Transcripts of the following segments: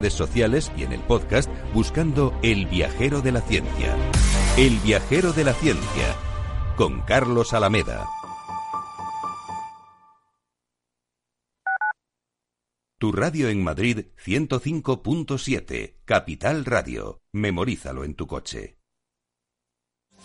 redes sociales y en el podcast buscando El Viajero de la Ciencia. El Viajero de la Ciencia, con Carlos Alameda. Tu radio en Madrid 105.7, Capital Radio. Memorízalo en tu coche.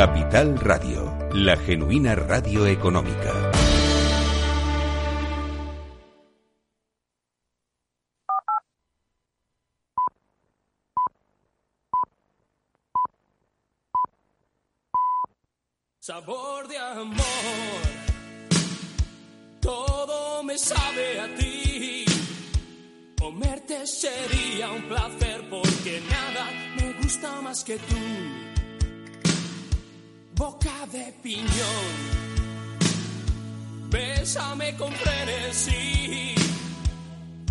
Capital Radio, la genuina radio económica. Sabor de amor, todo me sabe a ti. Comerte sería un placer porque nada me gusta más que tú boca de piñón. Bésame con frenesí.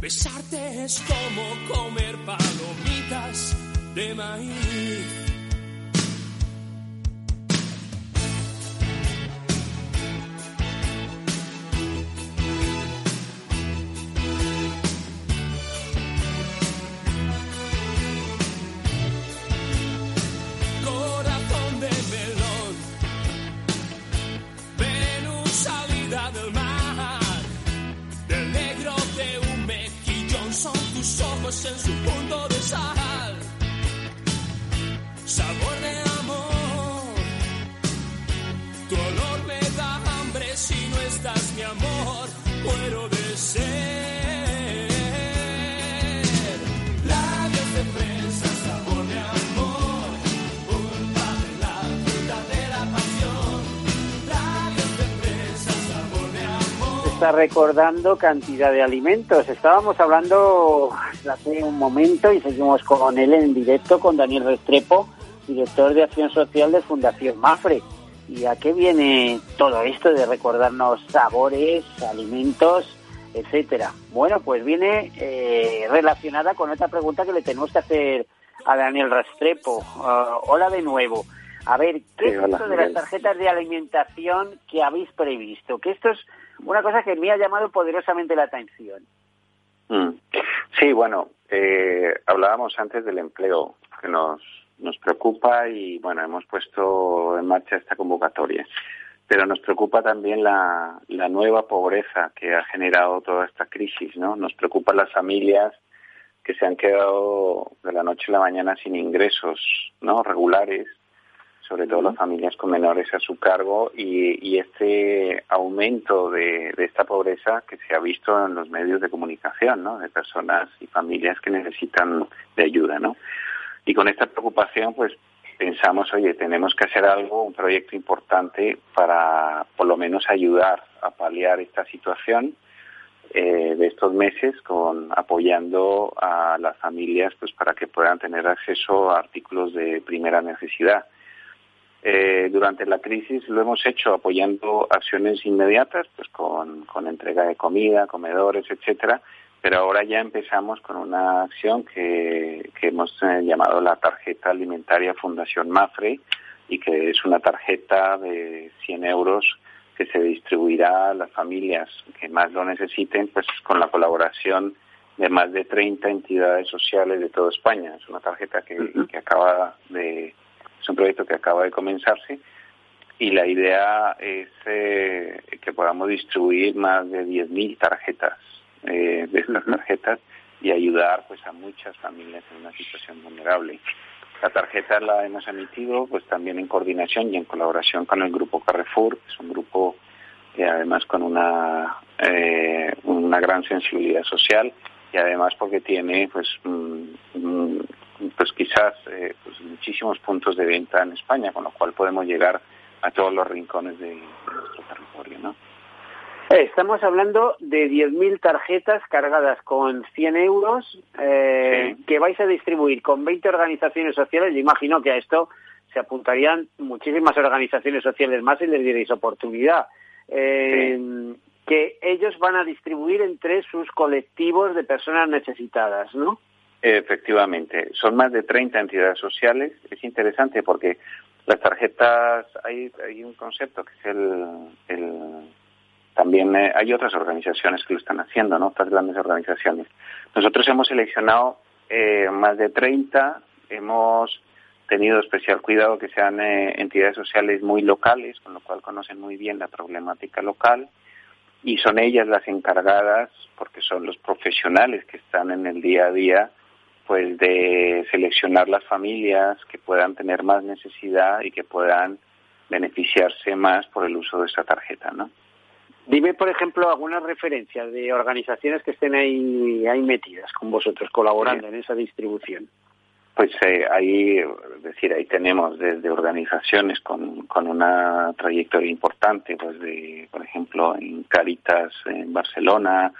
Besarte es como comer palomitas de maíz. Recordando cantidad de alimentos. Estábamos hablando hace un momento y seguimos con él en directo con Daniel Restrepo, director de Acción Social de Fundación Mafre. ¿Y a qué viene todo esto de recordarnos sabores, alimentos, etcétera? Bueno, pues viene eh, relacionada con otra pregunta que le tenemos que hacer a Daniel Restrepo. Ah, hola de nuevo. A ver, ¿qué Sí, es hola, esto de las tarjetas de alimentación que habéis previsto? Que esto es una cosa que me ha llamado poderosamente la atención. Mm. Sí, bueno, eh, hablábamos antes del empleo que nos, nos preocupa y bueno, hemos puesto en marcha esta convocatoria. Pero nos preocupa también la, la nueva pobreza que ha generado toda esta crisis, ¿no? Nos preocupan las familias que se han quedado de la noche a la mañana sin ingresos, ¿no? Regulares, sobre todo las familias con menores a su cargo y, este aumento de, de esta pobreza que se ha visto en los medios de comunicación, ¿no? De personas y familias que necesitan de ayuda, ¿no? Y con esta preocupación, pues pensamos, oye, tenemos que hacer algo, un proyecto importante para por lo menos ayudar a paliar esta situación eh, de estos meses con apoyando a las familias pues para que puedan tener acceso a artículos de primera necesidad. Eh, durante la crisis lo hemos hecho apoyando acciones inmediatas, pues con, con entrega de comida, comedores, etcétera, pero ahora ya empezamos con una acción que, que hemos eh, llamado la tarjeta alimentaria Fundación Mafre y que es una tarjeta de 100 euros que se distribuirá a las familias que más lo necesiten, pues con la colaboración de más de 30 entidades sociales de toda España. Es una tarjeta que, que acaba de, es un proyecto que acaba de comenzarse y la idea es eh, que podamos distribuir más de 10.000 tarjetas eh, de estas tarjetas y ayudar pues a muchas familias en una situación vulnerable. La tarjeta la hemos emitido pues también en coordinación y en colaboración con el grupo Carrefour, que es un grupo además con una eh, una gran sensibilidad social y además porque tiene pues mm, mm, pues quizás eh, pues muchísimos puntos de venta en España, con lo cual podemos llegar a todos los rincones de, de nuestro territorio, ¿no? Eh, Estamos hablando de 10.000 tarjetas cargadas con 100 euros eh, Sí. que vais a distribuir con 20 organizaciones sociales. Yo imagino que a esto se apuntarían muchísimas organizaciones sociales más y les dierais oportunidad. Eh, Que ellos van a distribuir entre sus colectivos de personas necesitadas, ¿no? Efectivamente, son más de 30 entidades sociales. Es interesante porque las tarjetas, hay, hay un concepto que es el, también eh, hay otras organizaciones que lo están haciendo, ¿no? Otras grandes organizaciones. Nosotros hemos seleccionado eh, más de 30, hemos tenido especial cuidado que sean eh, entidades sociales muy locales, con lo cual conocen muy bien la problemática local y son ellas las encargadas, porque son los profesionales que están en el día a día, pues de seleccionar las familias que puedan tener más necesidad y que puedan beneficiarse más por el uso de esta tarjeta, ¿no? Dime, por ejemplo, algunas referencias de organizaciones que estén ahí, ahí metidas con vosotros, colaborando en esa distribución. Pues eh, ahí, es decir, ahí tenemos desde organizaciones con, con una trayectoria importante, pues de, por ejemplo, en Caritas en Barcelona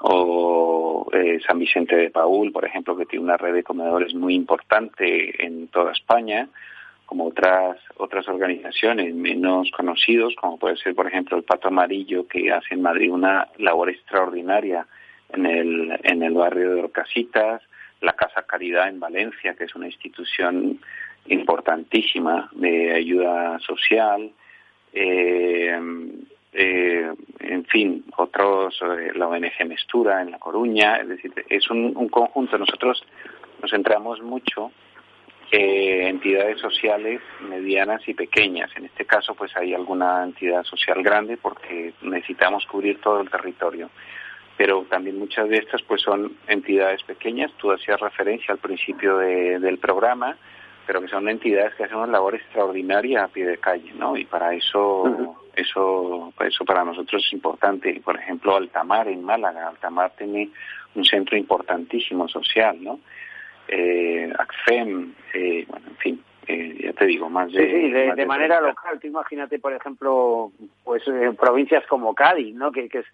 o eh, San Vicente de Paul, por ejemplo, que tiene una red de comedores muy importante en toda España, como otras otras organizaciones menos conocidos, como puede ser, por ejemplo, el Pato Amarillo, que hace en Madrid una labor extraordinaria en el, en el barrio de Orcasitas, la Casa Caridad en Valencia, que es una institución importantísima de ayuda social, eh, eh, en fin, otros, eh, la ONG Mestura en La Coruña, es decir, es un, un conjunto. Nosotros nos centramos mucho eh, entidades sociales medianas y pequeñas. En este caso, pues hay alguna entidad social grande porque necesitamos cubrir todo el territorio. Pero también muchas de estas, pues son entidades pequeñas. Tú hacías referencia al principio de- del programa, pero que son entidades que hacen una labor extraordinaria a pie de calle, ¿no? Y para eso, eso, eso para nosotros es importante. Por ejemplo, Altamar en Málaga. Altamar tiene un centro importantísimo social, ¿no? eh, ACFEM, eh, bueno, en fin, eh, ya te digo, más de... Sí, sí, de, más de manera 30. local. Tú imagínate, por ejemplo, pues eh, provincias como Cádiz, ¿no? Que, que es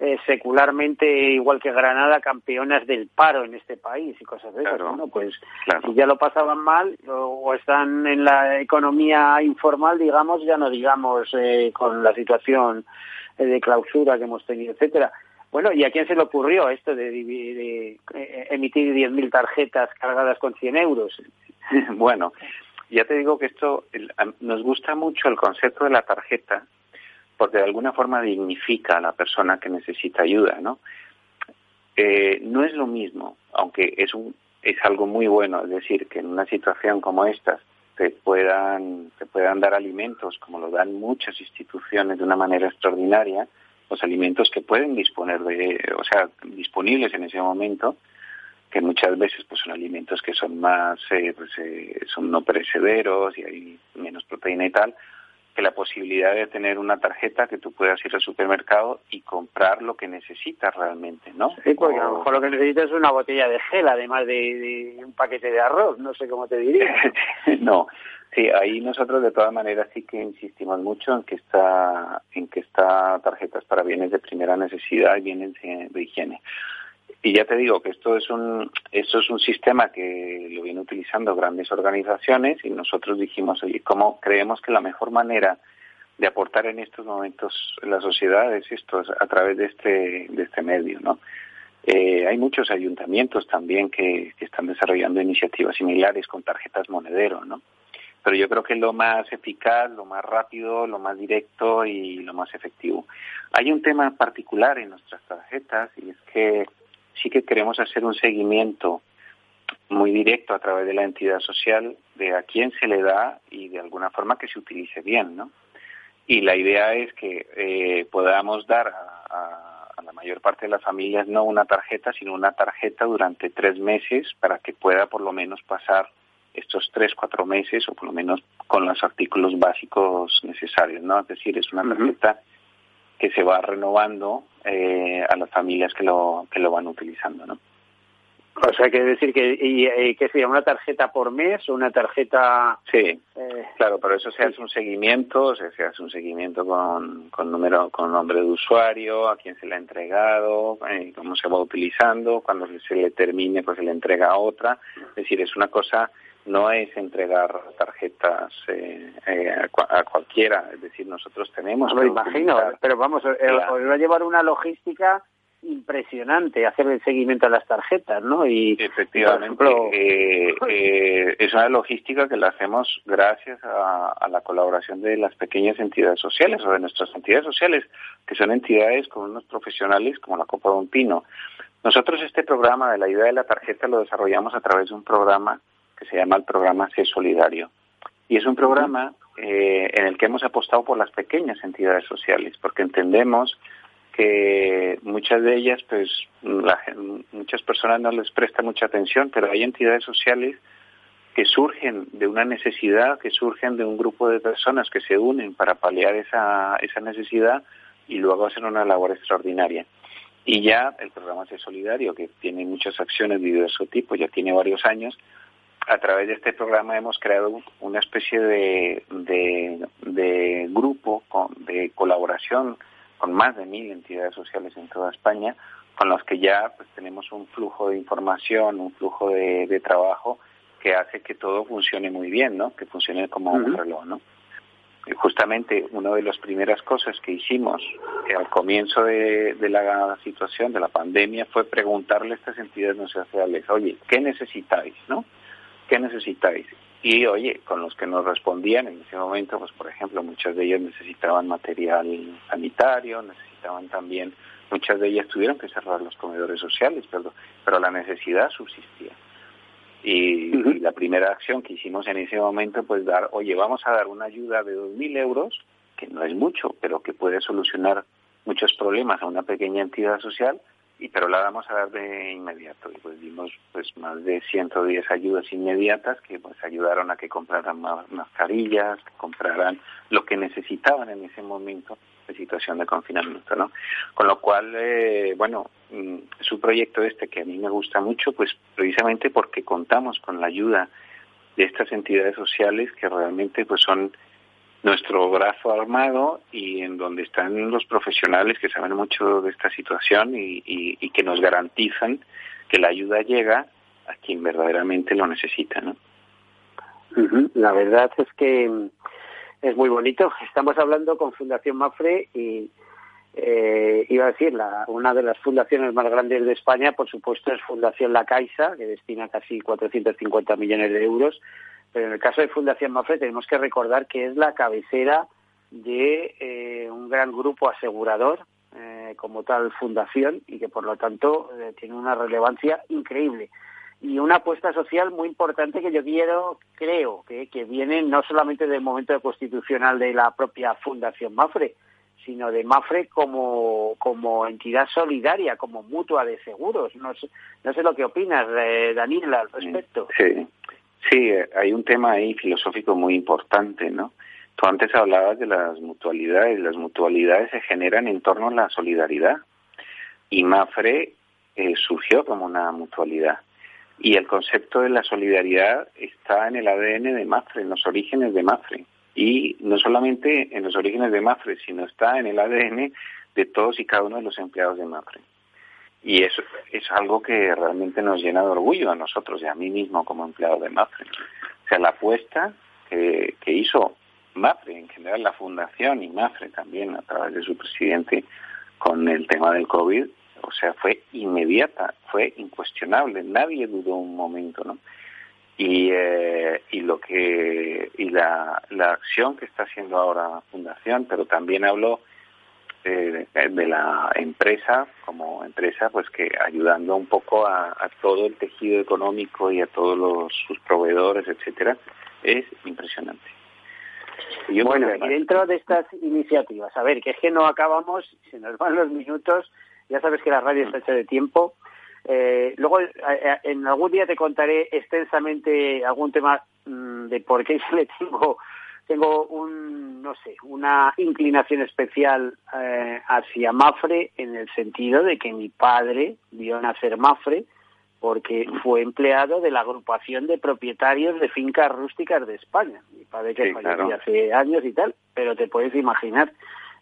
eh, secularmente, igual que Granada, campeonas del paro en este país y cosas de esas. Claro, Bueno, pues claro. si ya lo pasaban mal o, están en la economía informal, digamos, ya no digamos eh, con la situación eh, de clausura que hemos tenido, etcétera. Bueno, ¿y a quién se le ocurrió esto de, divi- de, eh, emitir 10.000 tarjetas cargadas con 100 euros? bueno, ya te digo que esto el- nos gusta mucho el concepto de la tarjeta porque de alguna forma dignifica a la persona que necesita ayuda, ¿no? Eh, no es lo mismo, aunque es un es algo muy bueno, es decir, que en una situación como esta te puedan te puedan dar alimentos como lo dan muchas instituciones de una manera extraordinaria, los alimentos que pueden disponer de, o sea, disponibles en ese momento, que muchas veces pues son alimentos que son más eh, pues, eh, son no perecederos y hay menos proteína y tal que la posibilidad de tener una tarjeta que tú puedas ir al supermercado y comprar lo que necesitas realmente, ¿no? Sí, porque a lo mejor lo que necesitas es una botella de gel, además de, de un paquete de arroz, no sé cómo te diría. no, sí, ahí nosotros de todas maneras sí que insistimos mucho en que esta, en que esta tarjeta es para bienes de primera necesidad y bienes de, de higiene. Y ya te digo que esto es un, esto es un sistema que lo vienen utilizando grandes organizaciones y nosotros dijimos, oye, ¿cómo creemos que la mejor manera de aportar en estos momentos en la sociedad es esto, es a través de este, de este medio, ¿no? Eh, hay muchos ayuntamientos también que, que están desarrollando iniciativas similares con tarjetas monedero, ¿no? Pero yo creo que es lo más eficaz, lo más rápido, lo más directo y lo más efectivo. Hay un tema particular en nuestras tarjetas y es que sí que queremos hacer un seguimiento muy directo a través de la entidad social de a quién se le da y de alguna forma que se utilice bien, ¿no? Y la idea es que eh, podamos dar a, a- a la mayor parte de las familias no una tarjeta, sino una tarjeta durante tres meses para que pueda por lo menos pasar estos tres, cuatro meses o por lo menos con los artículos básicos necesarios, ¿no? Es decir, es una tarjeta que se va renovando eh, a las familias que lo, que lo van utilizando, ¿no? O sea, quiere decir que, y, y, ¿qué sería? ¿Una tarjeta por mes o una tarjeta...? Sí, eh, Claro, pero eso se hace un seguimiento, o sea, se hace un seguimiento con, con número, con nombre de usuario, a quién se le ha entregado, eh, cómo se va utilizando, cuando se le termine, pues se le entrega a otra. Es decir, es una cosa, no es entregar tarjetas eh, eh, a, cua- a cualquiera. Es decir, nosotros tenemos. lo imagino, utilizar- pero vamos, eh, va a llevar una logística impresionante hacer el seguimiento a las tarjetas, ¿no? Y, Efectivamente, por ejemplo, eh, eh, es una logística que la hacemos gracias a, a la colaboración de las pequeñas entidades sociales o de nuestras entidades sociales, que son entidades con unos profesionales como la Copa de un Pino. Nosotros este programa de la idea de la tarjeta lo desarrollamos a través de un programa que se llama el programa C Solidario. Y es un programa eh, en el que hemos apostado por las pequeñas entidades sociales, porque entendemos que muchas de ellas, pues, la muchas personas no les prestan mucha atención, pero hay entidades sociales que surgen de una necesidad, que surgen de un grupo de personas que se unen para paliar esa, esa necesidad y luego hacen una labor extraordinaria. Y ya el programa C Solidario, que tiene muchas acciones de diverso tipo, ya tiene varios años, a través de este programa hemos creado una especie de, de, de grupo con- de colaboración con más de mil entidades sociales en toda España, con los que ya pues, tenemos un flujo de información, un flujo de, de trabajo que hace que todo funcione muy bien, ¿no? Que funcione como un reloj, ¿no? Y justamente una de las primeras cosas que hicimos al comienzo de, de la situación, de la pandemia, fue preguntarle a estas entidades sociales, oye, ¿qué necesitáis, no? ¿Qué necesitáis? Y oye, con los que nos respondían en ese momento, pues por ejemplo, muchas de ellas necesitaban material sanitario, necesitaban también, muchas de ellas tuvieron que cerrar los comedores sociales, pero, pero la necesidad subsistía. Y, y la primera acción que hicimos en ese momento, pues dar, oye, vamos a dar una ayuda de 2.000 euros, que no es mucho, pero que puede solucionar muchos problemas a una pequeña entidad social, y pero la vamos a dar de inmediato. Y pues dimos pues más de 110 ayudas inmediatas que pues ayudaron a que compraran más mascarillas, que compraran lo que necesitaban en ese momento de situación de confinamiento, ¿no? Con lo cual, eh, bueno, mm, es un proyecto este que a mí me gusta mucho, pues precisamente porque contamos con la ayuda de estas entidades sociales que realmente pues son nuestro brazo armado y en donde están los profesionales que saben mucho de esta situación y, y- que nos garantizan que la ayuda llega a quien verdaderamente lo necesita, ¿no? La verdad es que mm, es muy bonito. Estamos hablando con Fundación Mafre y eh, iba a decir, la, una de las fundaciones más grandes de España, por supuesto, es Fundación La Caixa, que destina casi 450 millones de euros. Pero en el caso de Fundación Mafre tenemos que recordar que es la cabecera de eh, un gran grupo asegurador eh, como tal fundación y que por lo tanto eh, tiene una relevancia increíble y una apuesta social muy importante que yo quiero, creo, que, que viene no solamente del momento constitucional de la propia Fundación Mafre, sino de Mafre como, como entidad solidaria, como mutua de seguros. No sé, no sé lo que opinas, eh, Daniel, al respecto. Sí, sí, eh, hay un tema ahí filosófico muy importante, ¿no? Tú antes hablabas de las mutualidades. Las mutualidades se generan en torno a la solidaridad. Y Mafre eh, surgió como una mutualidad. Y el concepto de la solidaridad está en el ADN de Mafre, en los orígenes de Mafre. Y no solamente en los orígenes de Mafre, sino está en el ADN de todos y cada uno de los empleados de Mafre. Y eso es algo que realmente nos llena de orgullo a nosotros y a mí mismo como empleado de Mafre. O sea, la apuesta que, que hizo Mafre, en general la fundación y Mafre también a través de su presidente con el tema del COVID, o sea, fue inmediata, fue incuestionable, nadie dudó un momento, ¿no? Y, eh, y lo que y la, la acción que está haciendo ahora la fundación, pero también hablo eh, de la empresa como empresa, pues que ayudando un poco a, a todo el tejido económico y a todos los, sus proveedores, etcétera, es impresionante. Y yo bueno, y dentro de estas iniciativas, a ver, que es que no acabamos, se nos van los minutos, ya sabes que la radio está hecha de tiempo. Eh, luego, eh, en algún día te contaré extensamente algún tema mmm, de por qué se le tengo tengo un no sé una inclinación especial eh, hacia Mafre en el sentido de que mi padre vio nacer Mafre porque fue empleado de la agrupación de propietarios de fincas rústicas de España. Mi padre que Sí, falleció claro. hace años y tal, pero te puedes imaginar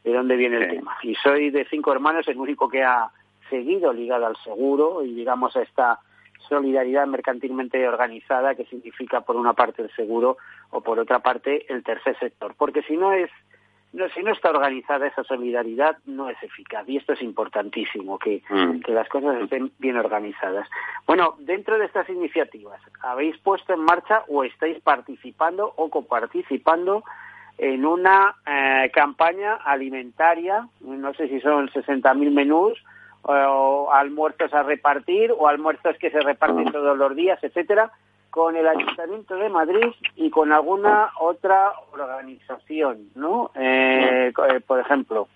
de dónde viene el tema. Y soy de cinco hermanos el único que ha seguido ligado al seguro y digamos a esta solidaridad mercantilmente organizada que significa por una parte el seguro o por otra parte el tercer sector. Porque si no es no, si no está organizada esa solidaridad no es eficaz y esto es importantísimo que, Mm. que las cosas estén bien organizadas. Bueno, dentro de estas iniciativas, ¿habéis puesto en marcha o estáis participando o coparticipando en una eh, campaña alimentaria? No sé si son 60.000 menús o almuerzos a repartir o almuerzos que se reparten todos los días, etcétera, con el Ayuntamiento de Madrid y con alguna otra organización, ¿no? Eh, eh, por ejemplo,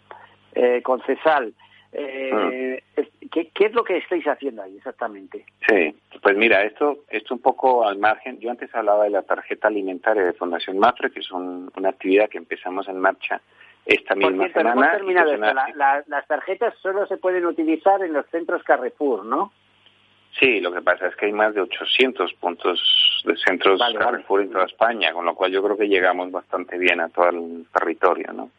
eh, con CESAL. Eh, ¿qué, qué es lo que estáis haciendo ahí exactamente? Sí, pues mira, esto, esto un poco al margen. Yo antes hablaba de la tarjeta alimentaria de Fundación Mafre, que es un- una actividad que empezamos en marcha esta Por misma cierto, semana. terminado es esto. La- la- las tarjetas solo se pueden utilizar en los centros Carrefour, ¿no? Sí, lo que pasa es que hay más de 800 puntos de centros Vale, vale. Carrefour en toda España, con lo cual yo creo que llegamos bastante bien a todo el territorio, ¿no?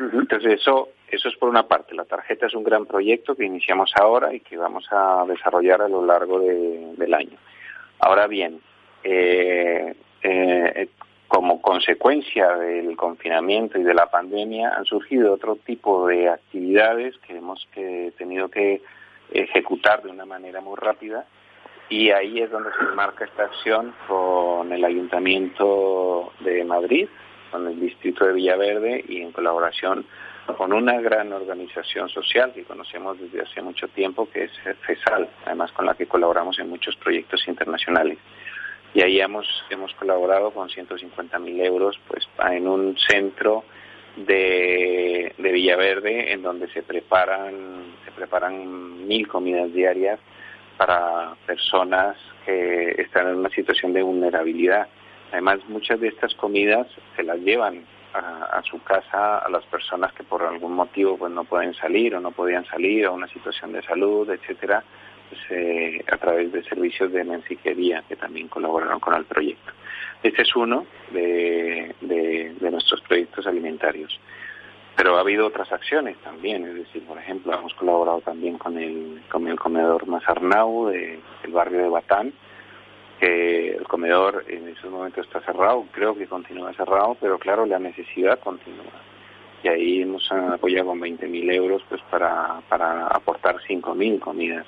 Entonces eso, eso es por una parte. La tarjeta es un gran proyecto que iniciamos ahora y que vamos a desarrollar a lo largo de- del año. Ahora bien, eh, eh, como consecuencia del confinamiento y de la pandemia han surgido otro tipo de actividades que hemos que tenido que ejecutar de una manera muy rápida y ahí es donde se marca esta acción con el Ayuntamiento de Madrid, con el Distrito de Villaverde y en colaboración con una gran organización social que conocemos desde hace mucho tiempo, que es FESAL, además con la que colaboramos en muchos proyectos internacionales. Y ahí hemos, hemos colaborado con 150 mil euros pues, en un centro de, de Villaverde en donde se preparan, se preparan mil comidas diarias para personas que están en una situación de vulnerabilidad. Además, muchas de estas comidas se las llevan a, a su casa a las personas que por algún motivo pues no pueden salir o no podían salir o una situación de salud, etcétera, eh, a través de servicios de mensajería que también colaboraron con el proyecto. Este es uno de, nuestros proyectos alimentarios. Pero ha habido otras acciones también, es decir, por ejemplo, hemos colaborado también con el, con el comedor Mazarnau de- del barrio de Batán, que el comedor en esos momentos está cerrado, creo que continúa cerrado, pero claro, la necesidad continúa. Y ahí hemos apoyado con 20.000 euros pues para, para aportar 5.000 comidas.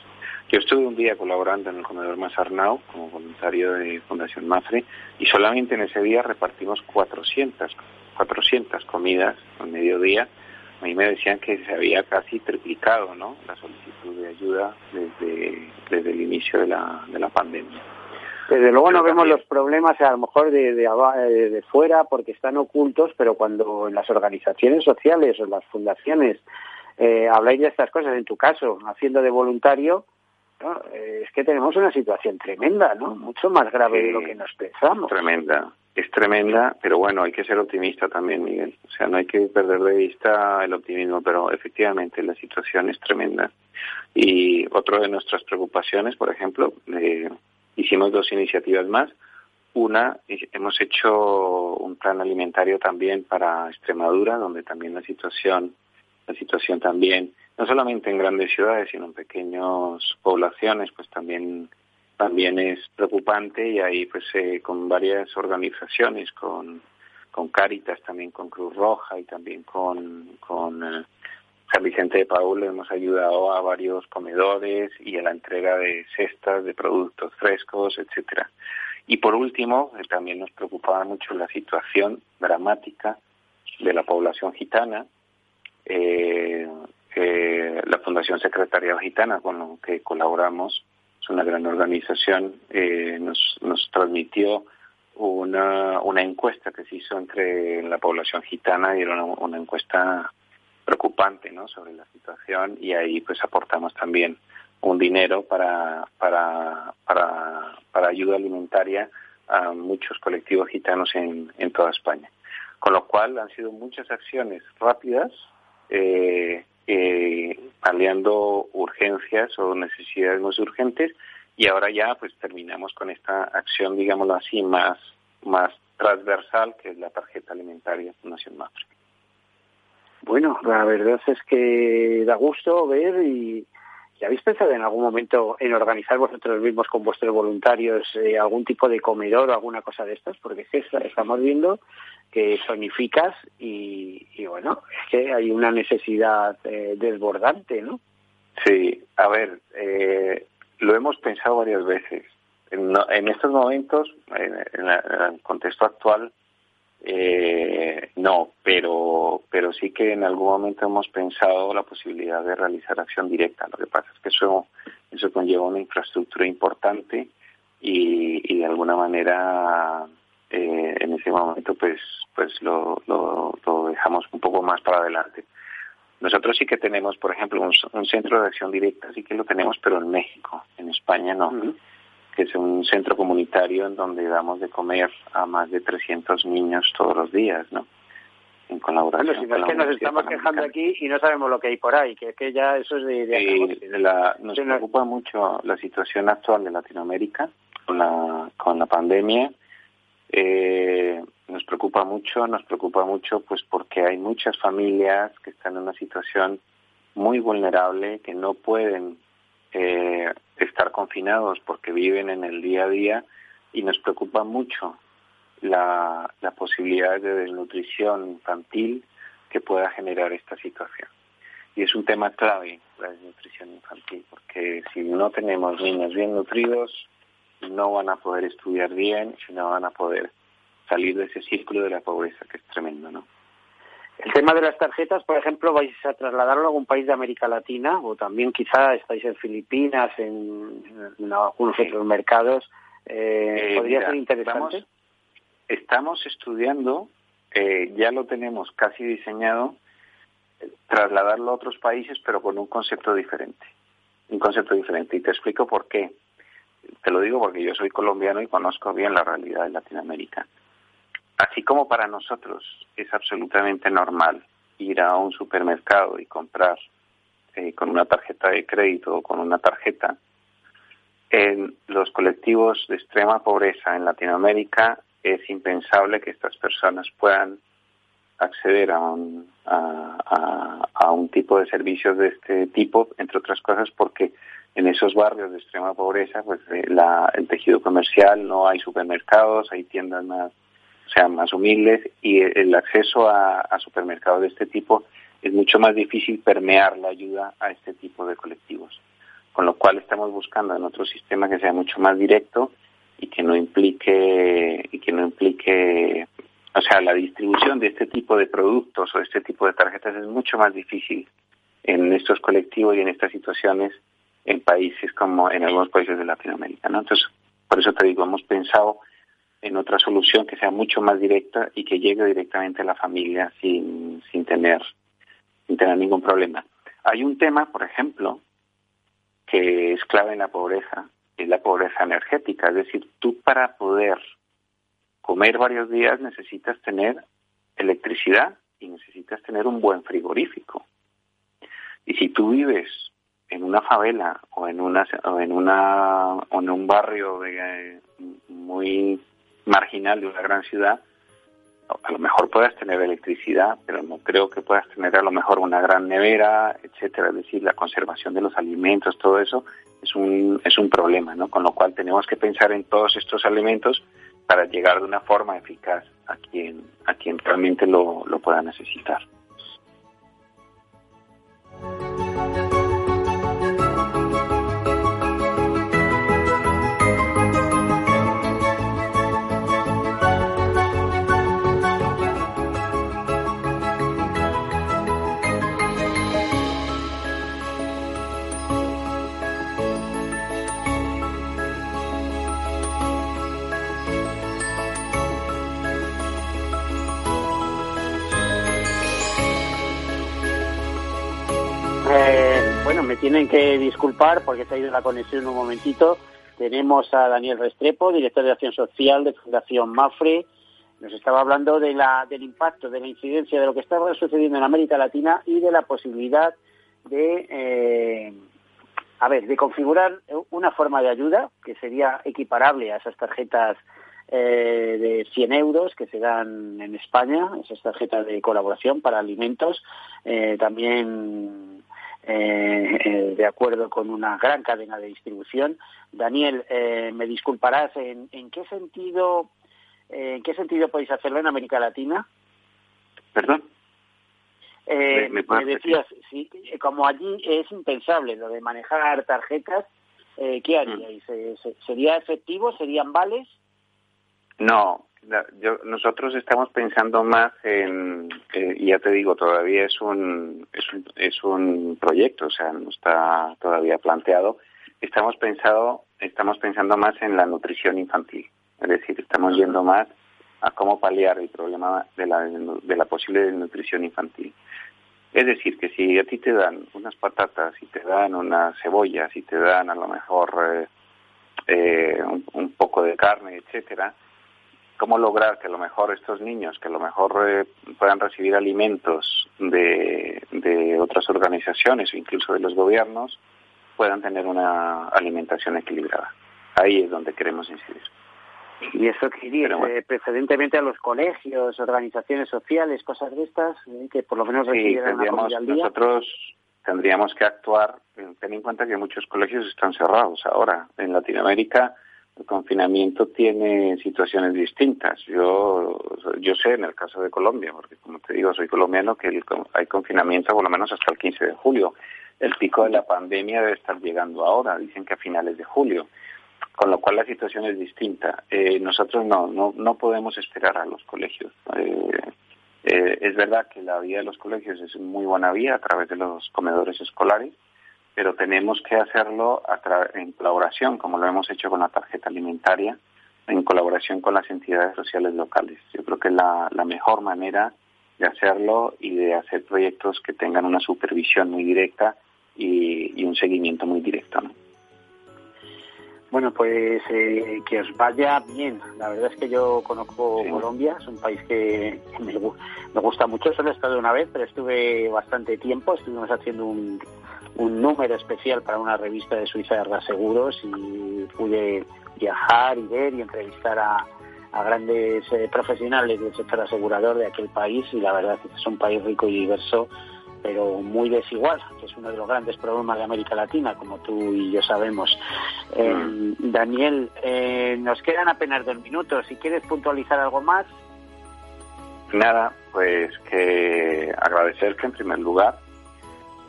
Yo estuve un día colaborando en el comedor Mazarnau como voluntario de Fundación Mafre y solamente en ese día repartimos 400, 400 comidas al mediodía. A mí me decían que se había casi triplicado ¿no? la solicitud de ayuda desde, desde el inicio de la, de la pandemia. Desde luego no vemos los problemas a lo mejor de, de, eh, de fuera porque están ocultos, pero cuando en las organizaciones sociales o en las fundaciones eh, habláis de estas cosas, en tu caso, haciendo de voluntario, ¿no? Eh, es que tenemos una situación tremenda, ¿no? Mucho más grave Sí. de lo que nos pensamos. Tremenda, es tremenda, pero bueno, hay que ser optimista también, Miguel. O sea, no hay que perder de vista el optimismo, pero efectivamente la situación es tremenda. Y otra de nuestras preocupaciones, por ejemplo, eh, hicimos dos iniciativas más. Una, hemos hecho un plan alimentario también para Extremadura, donde también la situación, la situación también, no solamente en grandes ciudades, sino en pequeñas poblaciones, pues también también es preocupante y ahí pues eh, con varias organizaciones, con, con Cáritas, también con Cruz Roja y también con, con eh, San Vicente de Paul hemos ayudado a varios comedores y a la entrega de cestas de productos frescos, etcétera. Y por último, eh, también nos preocupaba mucho la situación dramática de la población gitana. Eh, eh, la Fundación Secretariado Gitana, con lo que colaboramos, es una gran organización, eh, nos, nos transmitió una, una encuesta que se hizo entre la población gitana y era una, una encuesta preocupante ¿no? sobre la situación y ahí pues aportamos también un dinero para, para, para, para ayuda alimentaria a muchos colectivos gitanos en, en toda España. Con lo cual han sido muchas acciones rápidas, eh, eh, paliando urgencias o necesidades más urgentes y ahora ya pues terminamos con esta acción, digámoslo así, más, más transversal que es la tarjeta alimentaria Fundación Mafre. Bueno, la verdad es que da gusto ver y, ¿y habéis pensado en algún momento en organizar vosotros mismos con vuestros voluntarios eh, algún tipo de comedor o alguna cosa de estas? Porque es que estamos viendo que sonificas y, y bueno, es que hay una necesidad eh, desbordante, ¿no? Sí, a ver, eh, lo hemos pensado varias veces. En, en estos momentos, en, la, el contexto actual, eh, no, pero, pero sí que en algún momento hemos pensado la posibilidad de realizar acción directa. Lo que pasa es que eso, eso conlleva una infraestructura importante y, y de alguna manera eh, en ese momento pues, pues lo, lo, lo dejamos un poco más para adelante. Nosotros sí que tenemos, por ejemplo, un, un, centro de acción directa, sí que lo tenemos, pero en México, en España no. Uh -huh. Que es un centro comunitario en donde damos de comer a más de 300 niños todos los días, ¿no? En colaboración. Bueno, si no es que nos estamos quejando aquí y no sabemos lo que hay por ahí, que es que ya eso es de. de sí, la, nos sí, preocupa mucho la situación actual de Latinoamérica con la, con la pandemia. Eh, nos preocupa mucho, nos preocupa mucho pues porque hay muchas familias que están en una situación muy vulnerable, que no pueden eh, estar confinados porque viven en el día a día y nos preocupa mucho la, la posibilidad de desnutrición infantil que pueda generar esta situación. Y es un tema clave la desnutrición infantil, porque si no tenemos niños bien nutridos, no van a poder estudiar bien y no van a poder salir de ese círculo de la pobreza que es tremendo, ¿no? El tema de las tarjetas, por ejemplo, vais a trasladarlo a algún país de América Latina o también quizá estáis en Filipinas, en, en algunos sí. otros mercados. Eh, eh, ¿Podría mira, ser interesante? Estamos, estamos estudiando, eh, ya lo tenemos casi diseñado, trasladarlo a otros países, pero con un concepto diferente. Un concepto diferente. Y te explico por qué. Te lo digo porque yo soy colombiano y conozco bien la realidad de Latinoamérica. Así como para nosotros es absolutamente normal ir a un supermercado y comprar eh, con una tarjeta de crédito o con una tarjeta, en los colectivos de extrema pobreza en Latinoamérica es impensable que estas personas puedan acceder a un, a, a, a un tipo de servicios de este tipo, entre otras cosas porque en esos barrios de extrema pobreza, pues eh, la, el tejido comercial, no hay supermercados, hay tiendas más o sea, más humildes y el acceso a, a, supermercados de este tipo es mucho más difícil permear la ayuda a este tipo de colectivos. Con lo cual estamos buscando en otro sistema que sea mucho más directo y que no implique y que no implique o sea, la distribución de este tipo de productos o este tipo de tarjetas es mucho más difícil en estos colectivos y en estas situaciones en países como en algunos países de Latinoamérica, ¿no? Entonces, por eso te digo, hemos pensado en otra solución que sea mucho más directa y que llegue directamente a la familia sin, sin tener sin tener ningún problema. Hay un tema, por ejemplo, que es clave en la pobreza, es la pobreza energética, es decir, tú para poder comer varios días necesitas tener electricidad y necesitas tener un buen frigorífico. Y si tú vives en una favela o en una o en una o en un barrio de, muy marginal de una gran ciudad, a lo mejor puedas tener electricidad, pero no creo que puedas tener a lo mejor una gran nevera, etcétera. Es decir, la conservación de los alimentos, todo eso es un, es un problema, ¿no? Con lo cual tenemos que pensar en todos estos elementos para llegar de una forma eficaz a quien, a quien realmente lo, lo pueda necesitar. Tienen que disculpar porque se ha ido la conexión un momentito. Tenemos a Daniel Restrepo, director de Acción Social de Fundación Mafre. Nos estaba hablando de la, del impacto, de la incidencia de lo que estaba sucediendo en América Latina y de la posibilidad de, eh, a ver, de configurar una forma de ayuda que sería equiparable a esas tarjetas eh, de 100 euros que se dan en España, esas tarjetas de colaboración para alimentos, eh, también eh, eh, de acuerdo con una gran cadena de distribución. Daniel, eh, me disculparás, ¿en, en qué sentido eh, en qué sentido podéis hacerlo en América Latina? ¿Perdón? Eh, Me- me decías, sí, como allí es impensable lo de manejar tarjetas, eh, ¿qué haríais? Eh, se- ¿Sería efectivo? ¿Serían vales? No, la- yo, nosotros estamos pensando más en, eh, y ya te digo, todavía es un, es un, es un proyecto, o sea, no está todavía planteado. Estamos pensado, estamos pensando más en la nutrición infantil, es decir, estamos yendo más a cómo paliar el problema de la, de la posible nutrición infantil. Es decir, que si a ti te dan unas patatas, y te dan unas cebollas, y te dan a lo mejor eh, eh, un, un poco de carne, etcétera, cómo lograr que a lo mejor estos niños, que a lo mejor eh, puedan recibir alimentos de, de otras organizaciones o incluso de los gobiernos, puedan tener una alimentación equilibrada. Ahí es donde queremos incidir. ¿Y eso qué iría? Pero bueno. Eh, precedentemente a los colegios, organizaciones sociales, cosas de estas, eh, que por lo menos Sí, recibieran una al día. nosotros tendríamos que actuar, eh, ten en cuenta que muchos colegios están cerrados ahora. En Latinoamérica el confinamiento tiene situaciones distintas. Yo, yo sé en el caso de Colombia, porque como te digo, soy colombiano, que el hay confinamiento por lo menos hasta el 15 de julio. El pico de la pandemia debe estar llegando ahora, dicen que a finales de julio. Con lo cual la situación es distinta. Eh, nosotros no, no, no podemos esperar a los colegios. Eh, eh, es verdad que la vía de los colegios es muy buena vía a través de los comedores escolares, pero tenemos que hacerlo a en colaboración, como lo hemos hecho con la tarjeta alimentaria, en colaboración con las entidades sociales locales. Yo creo que es la, la mejor manera de hacerlo y de hacer proyectos que tengan una supervisión muy directa y, y un seguimiento muy directo. ¿no? Bueno, pues eh, que os vaya bien. La verdad es que yo conozco Sí. Colombia, es un país que me, me gusta mucho. Solo he estado una vez, pero estuve bastante tiempo. Estuvimos haciendo un, un número especial para una revista de Suiza de Reaseguros y pude viajar y ver y entrevistar a, a grandes eh, profesionales del sector asegurador de aquel país y la verdad es que es un país rico y diverso pero muy desigual, que es uno de los grandes problemas de América Latina, como tú y yo sabemos. Eh, Daniel, eh, nos quedan apenas dos minutos. Si quieres puntualizar algo más, Nada, pues que agradecer que en primer lugar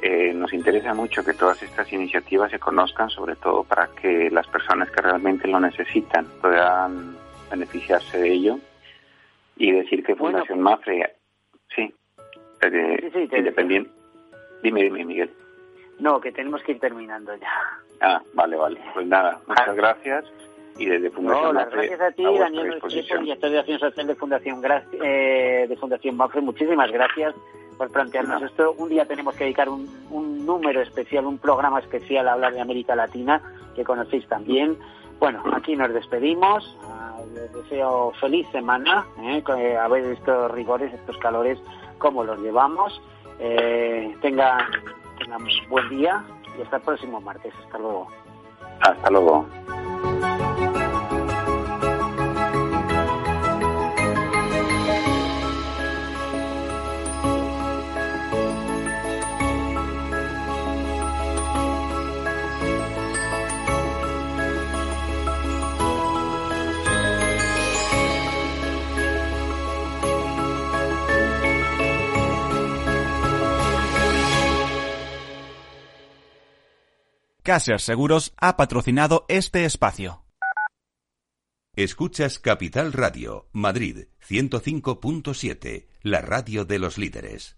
eh, nos interesa mucho que todas estas iniciativas se conozcan, sobre todo para que las personas que realmente lo necesitan puedan beneficiarse de ello y decir que Bueno. Fundación Mafre, sí, eh, Sí, sí, te- independiente. Dime, dime, Miguel. no, que tenemos que ir terminando ya. Ah, vale, vale. Pues nada, muchas Ah. gracias y desde Fundación No, las Mafre gracias a ti, Daniel Restrepo, disposición. director de Acción Social de Fundación, eh, de Fundación Mafre. Muchísimas gracias por plantearnos No. esto. Un día tenemos que dedicar un, un número especial, un programa especial a hablar de América Latina, que conocéis también. Bueno, aquí nos despedimos. Ah, Les deseo feliz semana. ¿eh? A ver estos rigores, estos calores, cómo los llevamos. Eh, tengan, tengan buen día y hasta el próximo martes. Hasta luego. Hasta luego. Caser Seguros ha patrocinado este espacio. Escuchas Capital Radio, Madrid 105.7, la radio de los líderes.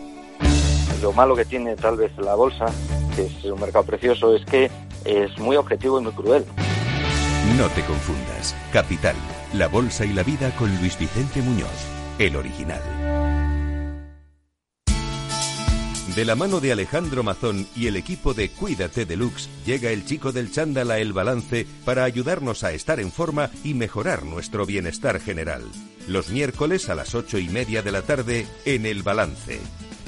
Lo malo que tiene tal vez la bolsa, que es un mercado precioso, es que es muy objetivo y muy cruel. No te confundas. Capital, La Bolsa y la Vida con Luis Vicente Muñoz, el original. De la mano de Alejandro Mazón y el equipo de Cuídate Deluxe, llega el chico del chándal a El Balance para ayudarnos a estar en forma y mejorar nuestro bienestar general. Los miércoles a las ocho y media de la tarde en El Balance.